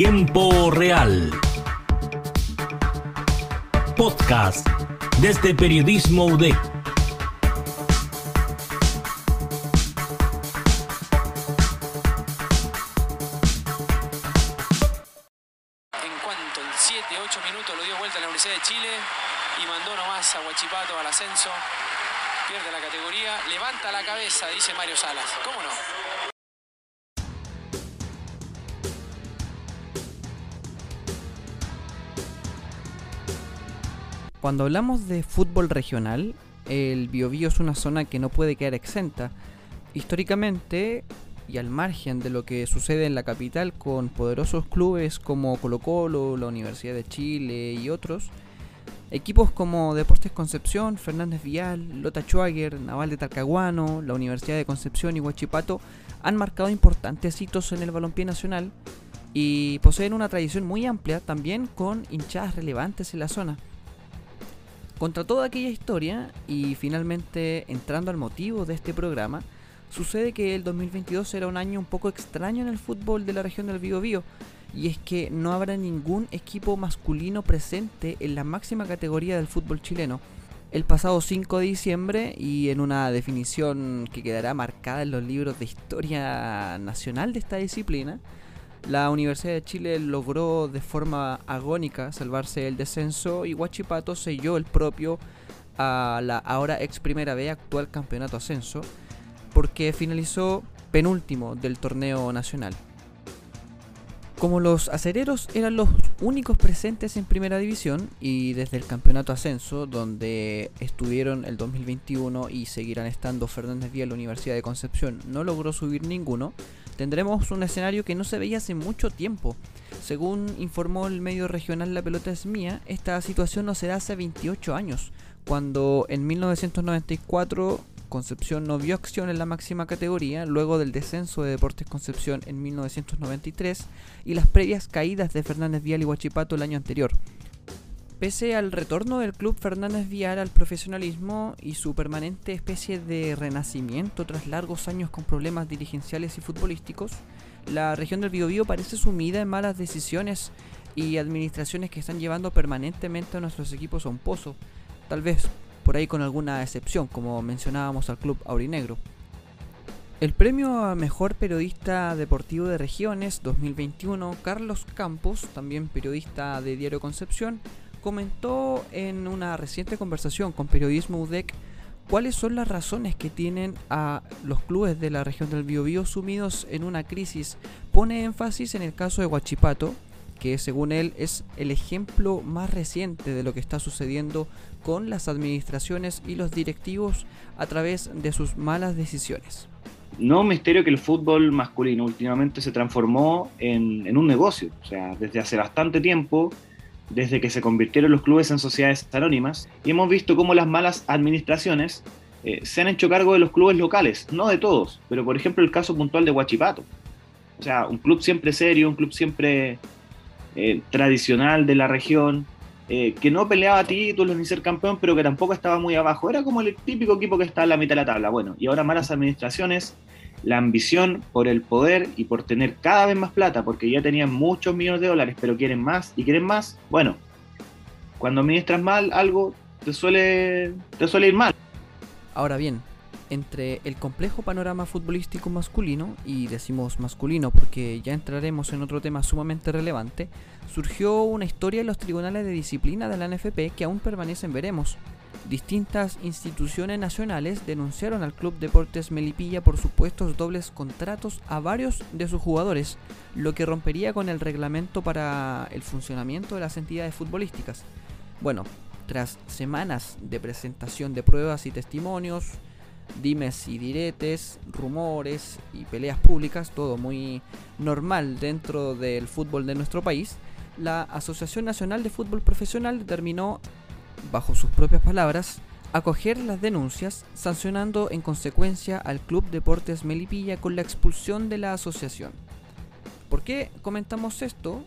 Tiempo Real. Podcast desde Periodismo UDEC. En cuanto en 7-8 minutos lo dio vuelta a la Universidad de Chile y mandó nomás a Huachipato al ascenso. Pierde la categoría, levanta la cabeza, dice Mario Salas. ¿Cómo no? Cuando hablamos de fútbol regional, el Biobío es una zona que no puede quedar exenta. Históricamente, y al margen de lo que sucede en la capital con poderosos clubes como Colo Colo, la Universidad de Chile y otros, equipos como Deportes Concepción, Fernández Vial, Lota Schwager, Naval de Talcahuano, la Universidad de Concepción y Huachipato han marcado importantes hitos en el balompié nacional y poseen una tradición muy amplia también con hinchadas relevantes en la zona. Contra toda aquella historia, y finalmente entrando al motivo de este programa, sucede que el 2022 será un año un poco extraño en el fútbol de la región del Biobío, y es que no habrá ningún equipo masculino presente en la máxima categoría del fútbol chileno. El pasado 5 de diciembre, y en una definición que quedará marcada en los libros de historia nacional de esta disciplina, la Universidad de Chile logró de forma agónica salvarse del descenso y Huachipato selló el propio a la ahora ex primera B actual campeonato ascenso porque finalizó penúltimo del torneo nacional. Como los acereros eran los únicos presentes en primera división y desde el campeonato ascenso, donde estuvieron el 2021 y seguirán estando Fernández Díaz, la Universidad de Concepción, no logró subir ninguno, tendremos un escenario que no se veía hace mucho tiempo. Según informó el medio regional La Pelota es Mía, esta situación no será hace 28 años, cuando en 1994 Concepción no vio acción en la máxima categoría luego del descenso de Deportes Concepción en 1993 y las previas caídas de Fernández Vial y Huachipato el año anterior. Pese al retorno del club Fernández Vial al profesionalismo y su permanente especie de renacimiento tras largos años con problemas dirigenciales y futbolísticos, la región del Biobío parece sumida en malas decisiones y administraciones que están llevando permanentemente a nuestros equipos a un pozo. Tal vez por ahí con alguna excepción, como mencionábamos al Club Aurinegro. El premio a Mejor Periodista Deportivo de Regiones 2021, Carlos Campos, también periodista de Diario Concepción, comentó en una reciente conversación con Periodismo UDEC cuáles son las razones que tienen a los clubes de la región del Biobío sumidos en una crisis. Pone énfasis en el caso de Huachipato, que según él es el ejemplo más reciente de lo que está sucediendo con las administraciones y los directivos a través de sus malas decisiones. No misterio que el fútbol masculino últimamente se transformó en, en, un negocio, o sea, desde hace bastante tiempo, desde que se convirtieron los clubes en sociedades anónimas, y hemos visto cómo las malas administraciones eh, se han hecho cargo de los clubes locales, no de todos, pero por ejemplo el caso puntual de Huachipato. O sea, un club siempre serio, un club siempre eh, tradicional de la región, eh, que no peleaba títulos ni ser campeón, pero que tampoco estaba muy abajo. Era como el típico equipo que está en la mitad de la tabla. Bueno, y ahora malas administraciones, la ambición por el poder y por tener cada vez más plata, porque ya tenían muchos millones de dólares, pero quieren más y quieren más. Bueno, cuando administras mal algo, te suele, te suele ir mal. Ahora bien, entre el complejo panorama futbolístico masculino, y decimos masculino porque ya entraremos en otro tema sumamente relevante, surgió una historia en los tribunales de disciplina de la NFP que aún permanecen veremos. Distintas instituciones nacionales denunciaron al Club Deportes Melipilla por supuestos dobles contratos a varios de sus jugadores, lo que rompería con el reglamento para el funcionamiento de las entidades futbolísticas. Bueno, tras semanas de presentación de pruebas y testimonios, dimes y diretes, rumores y peleas públicas, todo muy normal dentro del fútbol de nuestro país, la Asociación Nacional de Fútbol Profesional determinó, bajo sus propias palabras, acoger las denuncias, sancionando en consecuencia al Club Deportes Melipilla con la expulsión de la asociación. ¿Por qué comentamos esto?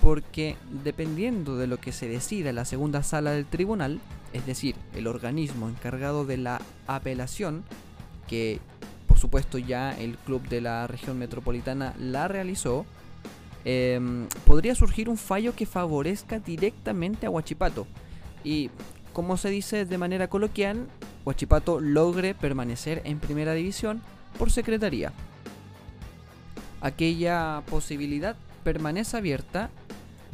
Porque dependiendo de lo que se decida en la segunda sala del tribunal, es decir, el organismo encargado de la apelación, que por supuesto ya el club de la región metropolitana la realizó, em, podría surgir un fallo que favorezca directamente a Huachipato. Y como se dice de manera coloquial, Huachipato logre permanecer en primera división por secretaría. Aquella posibilidad permanece abierta,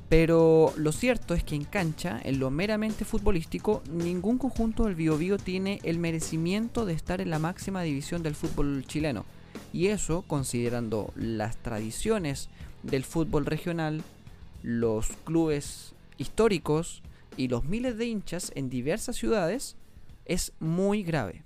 pero lo cierto es que en cancha, en lo meramente futbolístico, ningún conjunto del Biobío tiene el merecimiento de estar en la máxima división del fútbol chileno. Y eso considerando las tradiciones del fútbol regional, los clubes históricos y los miles de hinchas en diversas ciudades, es muy grave.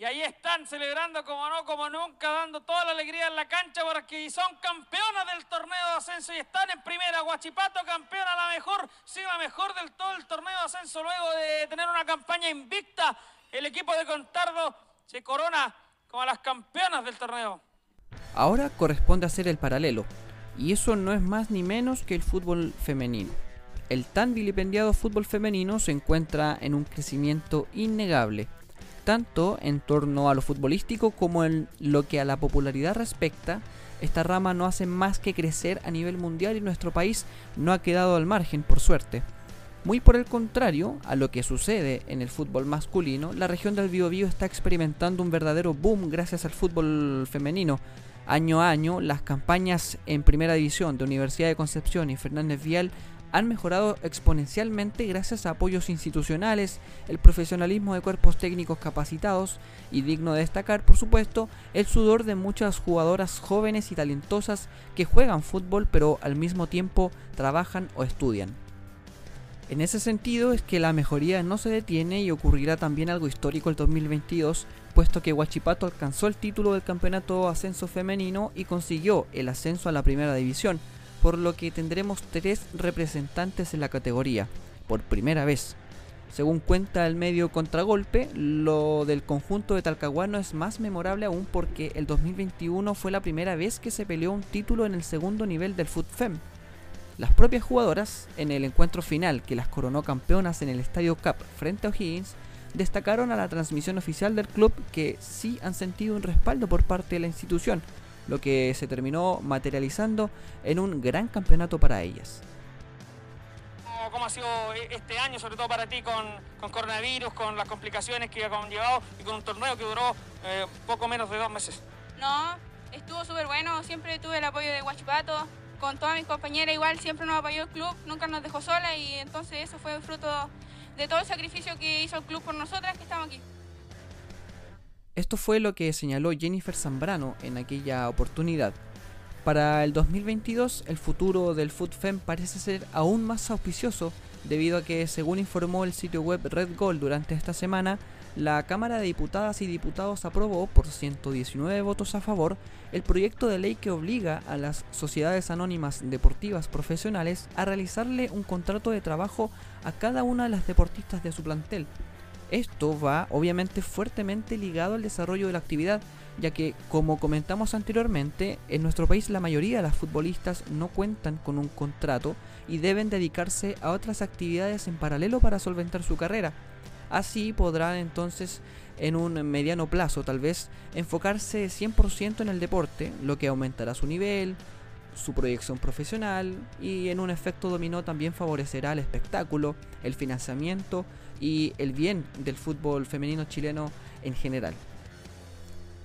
Y ahí están celebrando como no, como nunca, dando toda la alegría en la cancha porque son campeonas del torneo de ascenso y están en primera. Guachipato campeona, la mejor, sí, la mejor del todo el torneo de ascenso luego de tener una campaña invicta. El equipo de Contardo se corona como las campeonas del torneo. Ahora corresponde hacer el paralelo, y eso no es más ni menos que el fútbol femenino. El tan vilipendiado fútbol femenino se encuentra en un crecimiento innegable tanto en torno a lo futbolístico como en lo que a la popularidad respecta, esta rama no hace más que crecer a nivel mundial y nuestro país no ha quedado al margen, por suerte. Muy por el contrario a lo que sucede en el fútbol masculino, la región del Biobío está experimentando un verdadero boom gracias al fútbol femenino. Año a año, las campañas en primera división de Universidad de Concepción y Fernández Vial han mejorado exponencialmente gracias a apoyos institucionales, el profesionalismo de cuerpos técnicos capacitados y digno de destacar, por supuesto, el sudor de muchas jugadoras jóvenes y talentosas que juegan fútbol pero al mismo tiempo trabajan o estudian. En ese sentido es que la mejoría no se detiene y ocurrirá también algo histórico el 2022, puesto que Huachipato alcanzó el título del campeonato ascenso femenino y consiguió el ascenso a la primera división, por lo que tendremos tres representantes en la categoría, por primera vez. Según cuenta el medio Contragolpe, lo del conjunto de Talcahuano es más memorable aún porque el 2021 fue la primera vez que se peleó un título en el segundo nivel del FUTFEM. Las propias jugadoras, en el encuentro final que las coronó campeonas en el Estadio Cup frente a O'Higgins, destacaron a la transmisión oficial del club que sí han sentido un respaldo por parte de la institución, lo que se terminó materializando en un gran campeonato para ellas. ¿Cómo ha sido e-, este año, sobre todo para ti, con, coronavirus, con las complicaciones que ha conllevado y con un torneo que duró eh, poco menos de dos meses? No, estuvo súper bueno, siempre tuve el apoyo de Guachipato, con todas mis compañeras igual, siempre nos apoyó el club, nunca nos dejó sola y entonces eso fue fruto de todo el sacrificio que hizo el club por nosotras que estamos aquí. Esto fue lo que señaló Jennifer Zambrano en aquella oportunidad. Para el 2022, el futuro del FoodFem parece ser aún más auspicioso debido a que, según informó el sitio web Red Gold durante esta semana, la Cámara de Diputadas y Diputados aprobó, por 119 votos a favor, el proyecto de ley que obliga a las sociedades anónimas deportivas profesionales a realizarle un contrato de trabajo a cada una de las deportistas de su plantel, esto va obviamente fuertemente ligado al desarrollo de la actividad, ya que como comentamos anteriormente, en nuestro país la mayoría de las futbolistas no cuentan con un contrato y deben dedicarse a otras actividades en paralelo para solventar su carrera. Así podrán entonces en un mediano plazo tal vez enfocarse 100% en el deporte, lo que aumentará su nivel, su proyección profesional y en un efecto dominó también favorecerá el espectáculo, el financiamiento y el bien del fútbol femenino chileno en general.